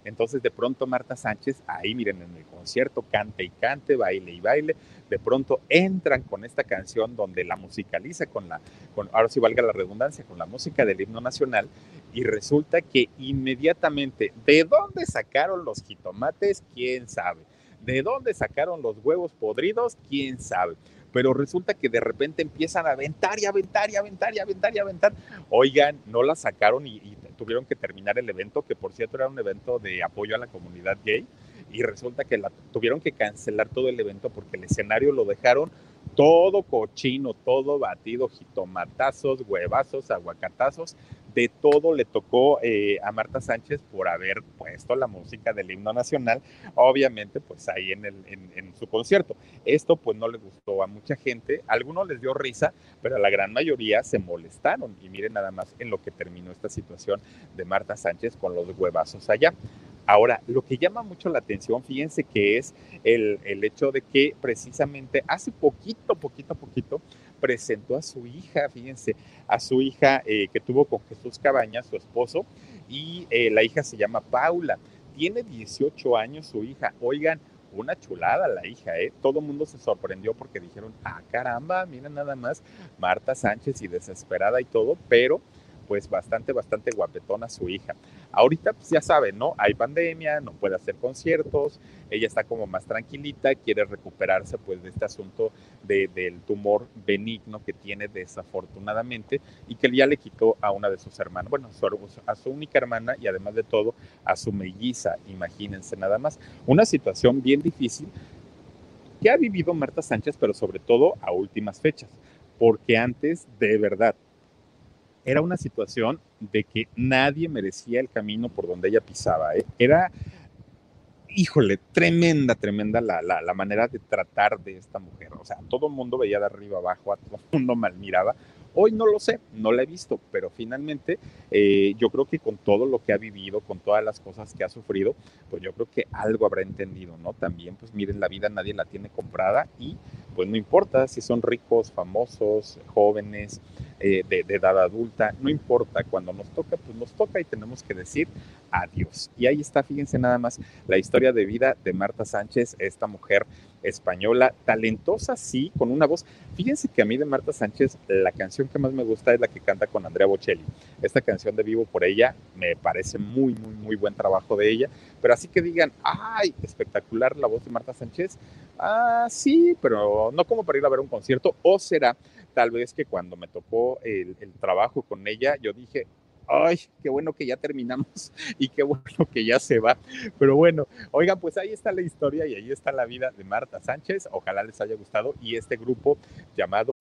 Entonces de pronto Marta Sánchez, ahí miren en el concierto, cante y cante, baile y baile, de pronto entran con esta canción donde la musicaliza con la, con, ahora sí valga la redundancia, con la música del himno nacional y resulta que inmediatamente, ¿de dónde sacaron los jitomates? ¿Quién sabe? ¿De dónde sacaron los huevos podridos? ¿Quién sabe? Pero resulta que de repente empiezan a aventar y aventar y aventar y aventar y aventar. Oigan, no la sacaron y, y tuvieron que terminar el evento, que por cierto era un evento de apoyo a la comunidad gay. Y resulta que la, tuvieron que cancelar todo el evento porque el escenario lo dejaron todo cochino, todo batido, jitomatazos, huevazos, aguacatazos, de todo le tocó eh, a Marta Sánchez por haber puesto la música del himno nacional, obviamente pues ahí en, el, en, su concierto. Esto pues no le gustó a mucha gente, a algunos les dio risa, pero a la gran mayoría se molestaron y miren nada más en lo que terminó esta situación de Marta Sánchez con los huevazos allá. Ahora, lo que llama mucho la atención, fíjense que es el, el, hecho de que precisamente hace poquito, poquito, poquito, presentó a su hija, fíjense, a su hija eh, que tuvo con Jesús Cabañas, su esposo, y eh, la hija se llama Paula. Tiene 18 años su hija. Oigan, una chulada la hija, ¿eh? Todo el mundo se sorprendió porque dijeron, ah, caramba, mira nada más, Marta Sánchez y desesperada y todo, pero pues bastante, bastante guapetona su hija. Ahorita, pues ya saben, ¿no? Hay pandemia, no puede hacer conciertos, ella está como más tranquilita, quiere recuperarse pues de este asunto de, del tumor benigno que tiene desafortunadamente y que ya le quitó a una de sus hermanas, bueno, a su única hermana y además de todo a su melliza, imagínense nada más. Una situación bien difícil que ha vivido Marta Sánchez, pero sobre todo a últimas fechas, porque antes, de verdad, era una situación de que nadie merecía el camino por donde ella pisaba. ¿eh? Era, híjole, tremenda, tremenda la, la, la, manera de tratar de esta mujer. O sea, todo el mundo veía de arriba abajo, a todo el mundo mal miraba. Hoy no lo sé, no la he visto, pero finalmente eh, yo creo que con todo lo que ha vivido, con todas las cosas que ha sufrido, pues yo creo que algo habrá entendido, ¿no? También, pues miren, la vida nadie la tiene comprada y pues no importa si son ricos, famosos, jóvenes, eh, de, de, edad adulta, no importa, cuando nos toca, pues nos toca y tenemos que decir adiós. Y ahí está, fíjense nada más, la historia de vida de Marta Sánchez, esta mujer española, talentosa, sí, con una voz. Fíjense que a mí de Marta Sánchez, la canción que más me gusta es la que canta con Andrea Bocelli. Esta canción de Vivo por ella me parece muy, muy, muy buen trabajo de ella. Pero así que digan, ay, espectacular la voz de Marta Sánchez. Ah, sí, pero no como para ir a ver un concierto. O será tal vez que cuando me tocó el, el trabajo con ella, yo dije, ay, qué bueno que ya terminamos *laughs* y qué bueno que ya se va. Pero bueno, oigan, pues ahí está la historia y ahí está la vida de Marta Sánchez. Ojalá les haya gustado y este grupo llamado...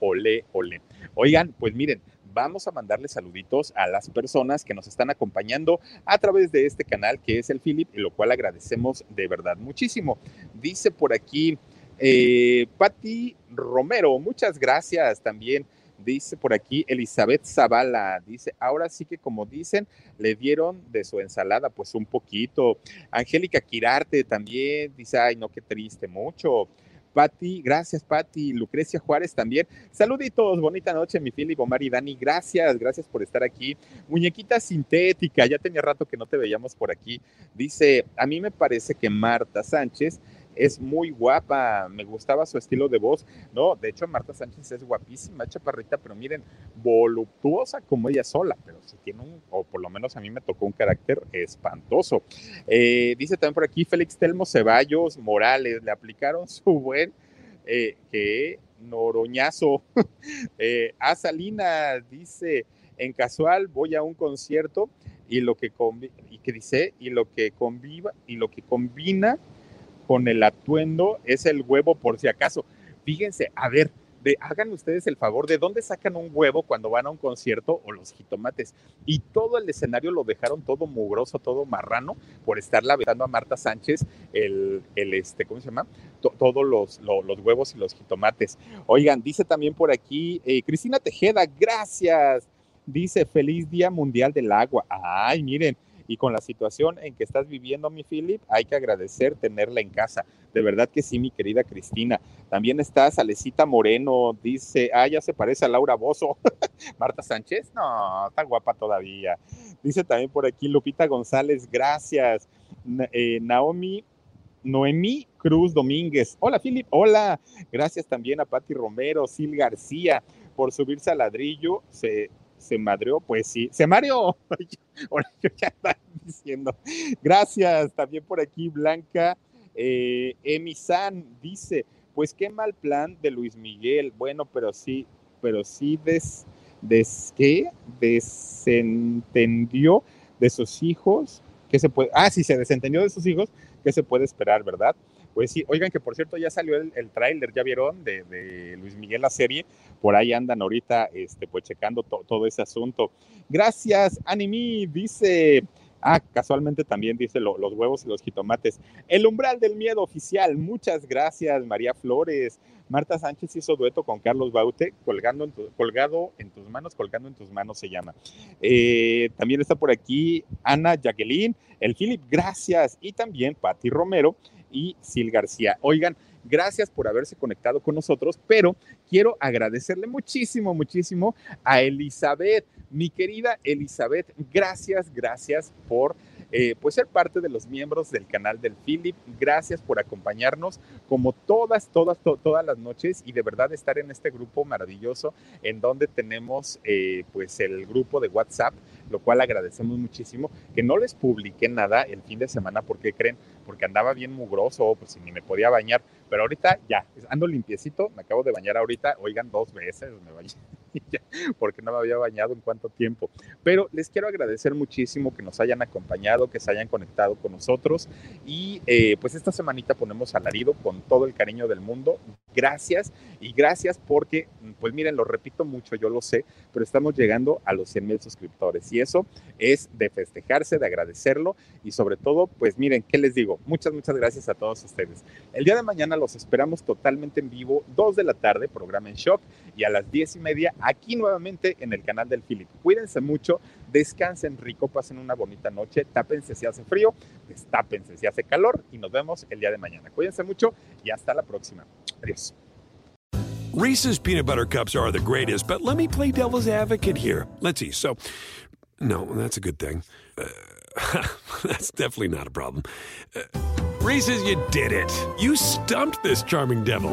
Ole, ole. Oigan, pues miren, vamos a mandarle saluditos a las personas que nos están acompañando a través de este canal que es el Philip, lo cual agradecemos de verdad muchísimo. Dice por aquí eh, Patti Romero, muchas gracias también Dice por aquí Elizabeth Zavala, dice, ahora sí que como dicen, le dieron de su ensalada pues un poquito. Angélica Quirarte también dice, ay no, qué triste, mucho. Pati, gracias Pati, Lucrecia Juárez también. Saluditos, bonita noche, mi Philip, Omar y Dani, gracias, gracias por estar aquí. Muñequita sintética, ya tenía rato que no te veíamos por aquí. Dice, a mí me parece que Marta Sánchez es muy guapa, me gustaba su estilo de voz, no, de hecho Marta Sánchez es guapísima, chaparrita, pero miren, voluptuosa como ella sola, pero si tiene un, o por lo menos a mí me tocó un carácter espantoso. Eh, dice también por aquí Félix Telmo Ceballos Morales, le aplicaron *laughs* su buen, eh, que noroñazo. *laughs* eh, a Salina dice, en casual voy a un concierto y lo que, y que dice, y lo que conviva, y lo que combina con el atuendo es el huevo por si acaso. Fíjense, a ver, de, hagan ustedes el favor, ¿de dónde sacan un huevo cuando van a un concierto o los jitomates? Y todo el escenario lo dejaron todo mugroso, todo marrano, por estar lavetando a Marta Sánchez el, el este, ¿cómo se llama? todos los, los, huevos y los jitomates. Oigan, dice también por aquí eh, Cristina Tejeda, gracias. Dice, feliz Día Mundial del Agua. Ay, miren, y con la situación en que estás viviendo, mi Philip, hay que agradecer tenerla en casa. De verdad que sí, mi querida Cristina. También está Salecita Moreno, dice, ah, ya se parece a Laura Bozo. *laughs* Marta Sánchez, no, está guapa todavía. Dice también por aquí Lupita González, gracias. Eh, Naomi Noemí Cruz Domínguez. Hola, Philip. Hola. Gracias también a Patti Romero, Sil García, por subirse al ladrillo. Se madreó, pues sí, se mareó. *laughs* Ahora yo ya estaba diciendo. Gracias, también por aquí Blanca eh, Emisan dice, pues qué mal plan de Luis Miguel. Bueno, pero sí, pero sí des, des ¿qué? desentendió de sus hijos. ¿Qué se puede? Ah, sí, se desentendió de sus hijos. ¿Qué se puede esperar, verdad? Pues sí, oigan que por cierto ya salió el, el tráiler, ya vieron, de, Luis Miguel la serie, por ahí andan ahorita, este, pues checando todo ese asunto. Gracias, Animi, dice, Ah, casualmente también dice los huevos y los jitomates. El umbral del miedo oficial. Muchas gracias, María Flores. Marta Sánchez hizo dueto con Carlos Baute, colgando en colgado en tus manos, colgando en tus manos se llama. Eh, también está por aquí Ana Jacqueline, el Philip, gracias. Y también Patti Romero y Sil García. Oigan, gracias por haberse conectado con nosotros, pero quiero agradecerle muchísimo, muchísimo a Elizabeth, mi querida Elizabeth, gracias, gracias por eh, pues ser parte de los miembros del canal del Philip. Gracias por acompañarnos como todas, todas, todas las noches y de verdad estar en este grupo maravilloso en donde tenemos eh, pues el grupo de WhatsApp, lo cual agradecemos muchísimo. Que no les publiqué nada el fin de semana porque creen, porque andaba bien mugroso, pues ni me podía bañar, pero ahorita ya, ando limpiecito, me acabo de bañar ahorita, oigan, dos veces me bañé *laughs* porque no me había bañado en cuánto tiempo. Pero les quiero agradecer muchísimo que nos hayan acompañado, que se hayan conectado con nosotros y eh, pues esta semanita ponemos alarido con todo el cariño del mundo. Gracias y gracias porque, pues miren, lo repito mucho, yo lo sé, pero estamos llegando a los 100 mil suscriptores y eso es de festejarse, de agradecerlo y sobre todo, pues miren, ¿qué les digo? Muchas, muchas gracias a todos ustedes. El día de mañana los esperamos totalmente en vivo, 2 de la tarde, programa en shock y a las 10 y media aquí nuevamente en el canal del Philip. Cuídense mucho, descansen rico, pasen una bonita noche, tápense si hace frío, destápense si hace calor y nos vemos el día de mañana. Cuídense mucho y hasta la próxima. Adiós. Reese's peanut butter cups are the greatest, but let me play devil's advocate here. Let's see. So, no, that's a good thing. Uh, *laughs* that's definitely not a problem. Uh, Reese's, you did it. You stumped this charming devil.